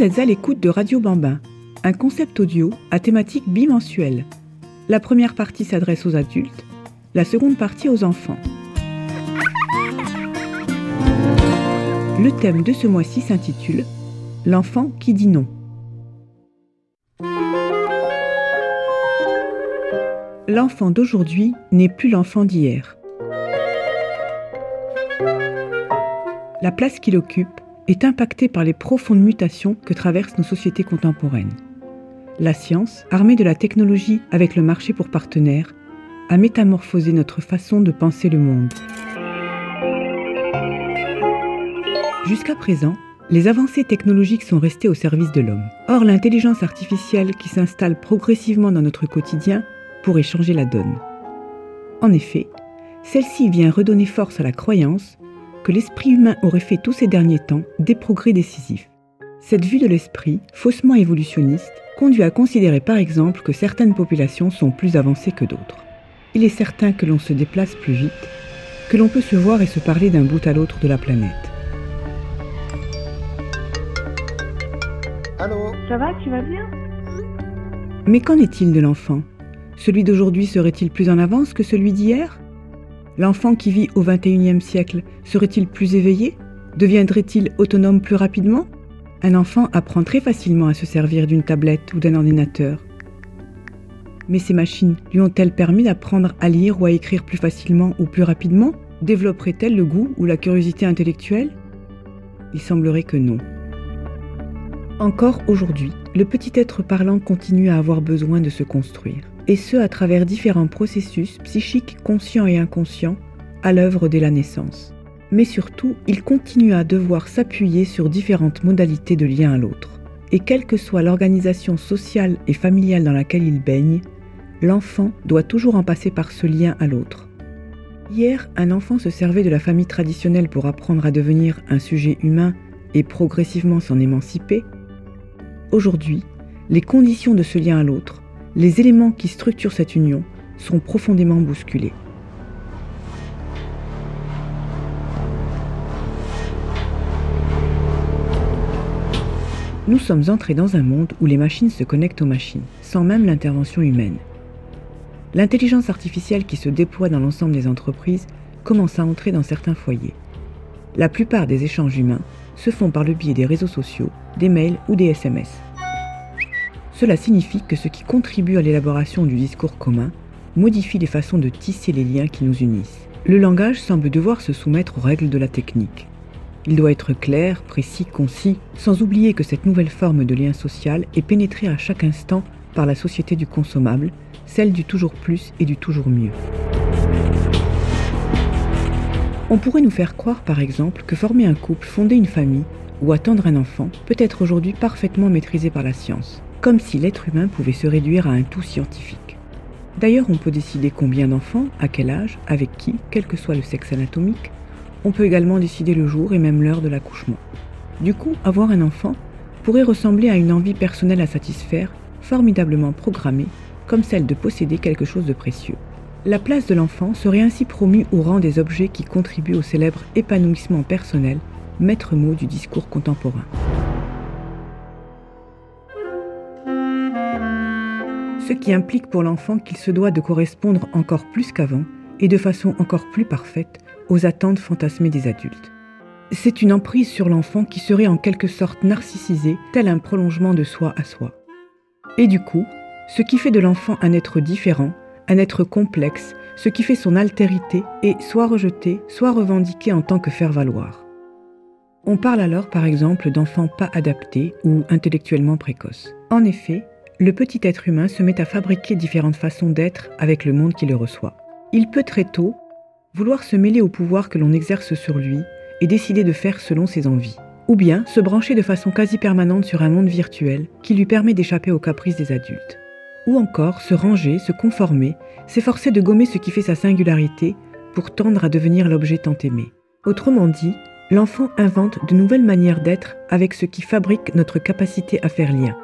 Vous êtes à l'écoute de Radio Bambin, un concept audio à thématique bimensuelle. La première partie s'adresse aux adultes, la seconde partie aux enfants. Le thème de ce mois-ci s'intitule L'enfant qui dit non. L'enfant d'aujourd'hui n'est plus l'enfant d'hier. La place qu'il occupe est impactée par les profondes mutations que traversent nos sociétés contemporaines. La science, armée de la technologie avec le marché pour partenaire, a métamorphosé notre façon de penser le monde. Jusqu'à présent, les avancées technologiques sont restées au service de l'homme. Or, l'intelligence artificielle qui s'installe progressivement dans notre quotidien pourrait changer la donne. En effet, celle-ci vient redonner force à la croyance que l'esprit humain aurait fait tous ces derniers temps des progrès décisifs. Cette vue de l'esprit, faussement évolutionniste, conduit à considérer par exemple que certaines populations sont plus avancées que d'autres. Il est certain que l'on se déplace plus vite, que l'on peut se voir et se parler d'un bout à l'autre de la planète. Allô? Ça va, tu vas bien? Mais qu'en est-il de l'enfant? Celui d'aujourd'hui serait-il plus en avance que celui d'hier? L'enfant qui vit au XXIe siècle serait-il plus éveillé? Deviendrait-il autonome plus rapidement? Un enfant apprend très facilement à se servir d'une tablette ou d'un ordinateur. Mais ces machines lui ont-elles permis d'apprendre à lire ou à écrire plus facilement ou plus rapidement? Développerait-elle le goût ou la curiosité intellectuelle? Il semblerait que non. Encore aujourd'hui, le petit être parlant continue à avoir besoin de se construire et ce à travers différents processus psychiques conscients et inconscients à l'œuvre dès la naissance. Mais surtout, il continue à devoir s'appuyer sur différentes modalités de lien à l'autre. Et quelle que soit l'organisation sociale et familiale dans laquelle il baigne, l'enfant doit toujours en passer par ce lien à l'autre. Hier, un enfant se servait de la famille traditionnelle pour apprendre à devenir un sujet humain et progressivement s'en émanciper. Aujourd'hui, les conditions de ce lien à l'autre les éléments qui structurent cette union sont profondément bousculés. Nous sommes entrés dans un monde où les machines se connectent aux machines, sans même l'intervention humaine. L'intelligence artificielle qui se déploie dans l'ensemble des entreprises commence à entrer dans certains foyers. La plupart des échanges humains se font par le biais des réseaux sociaux, des mails ou des SMS. Cela signifie que ce qui contribue à l'élaboration du discours commun modifie les façons de tisser les liens qui nous unissent. Le langage semble devoir se soumettre aux règles de la technique. Il doit être clair, précis, concis, sans oublier que cette nouvelle forme de lien social est pénétrée à chaque instant par la société du consommable, celle du toujours plus et du toujours mieux. On pourrait nous faire croire par exemple que former un couple, fonder une famille ou attendre un enfant peut être aujourd'hui parfaitement maîtrisé par la science comme si l'être humain pouvait se réduire à un tout scientifique. D'ailleurs, on peut décider combien d'enfants, à quel âge, avec qui, quel que soit le sexe anatomique. On peut également décider le jour et même l'heure de l'accouchement. Du coup, avoir un enfant pourrait ressembler à une envie personnelle à satisfaire, formidablement programmée, comme celle de posséder quelque chose de précieux. La place de l'enfant serait ainsi promue au rang des objets qui contribuent au célèbre épanouissement personnel, maître mot du discours contemporain. Ce qui implique pour l'enfant qu'il se doit de correspondre encore plus qu'avant et de façon encore plus parfaite aux attentes fantasmées des adultes. C'est une emprise sur l'enfant qui serait en quelque sorte narcissisée, tel un prolongement de soi à soi. Et du coup, ce qui fait de l'enfant un être différent, un être complexe, ce qui fait son altérité est soit rejeté, soit revendiqué en tant que faire-valoir. On parle alors par exemple d'enfants pas adaptés ou intellectuellement précoces. En effet, le petit être humain se met à fabriquer différentes façons d'être avec le monde qui le reçoit. Il peut très tôt vouloir se mêler au pouvoir que l'on exerce sur lui et décider de faire selon ses envies. Ou bien se brancher de façon quasi permanente sur un monde virtuel qui lui permet d'échapper aux caprices des adultes. Ou encore se ranger, se conformer, s'efforcer de gommer ce qui fait sa singularité pour tendre à devenir l'objet tant aimé. Autrement dit, l'enfant invente de nouvelles manières d'être avec ce qui fabrique notre capacité à faire lien.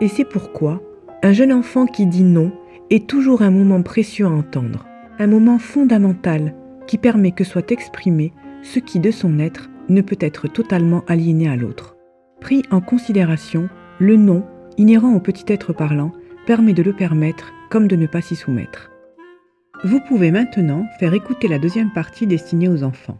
Et c'est pourquoi un jeune enfant qui dit non est toujours un moment précieux à entendre, un moment fondamental qui permet que soit exprimé ce qui de son être ne peut être totalement aliéné à l'autre. Pris en considération, le non, inhérent au petit être parlant, permet de le permettre comme de ne pas s'y soumettre. Vous pouvez maintenant faire écouter la deuxième partie destinée aux enfants.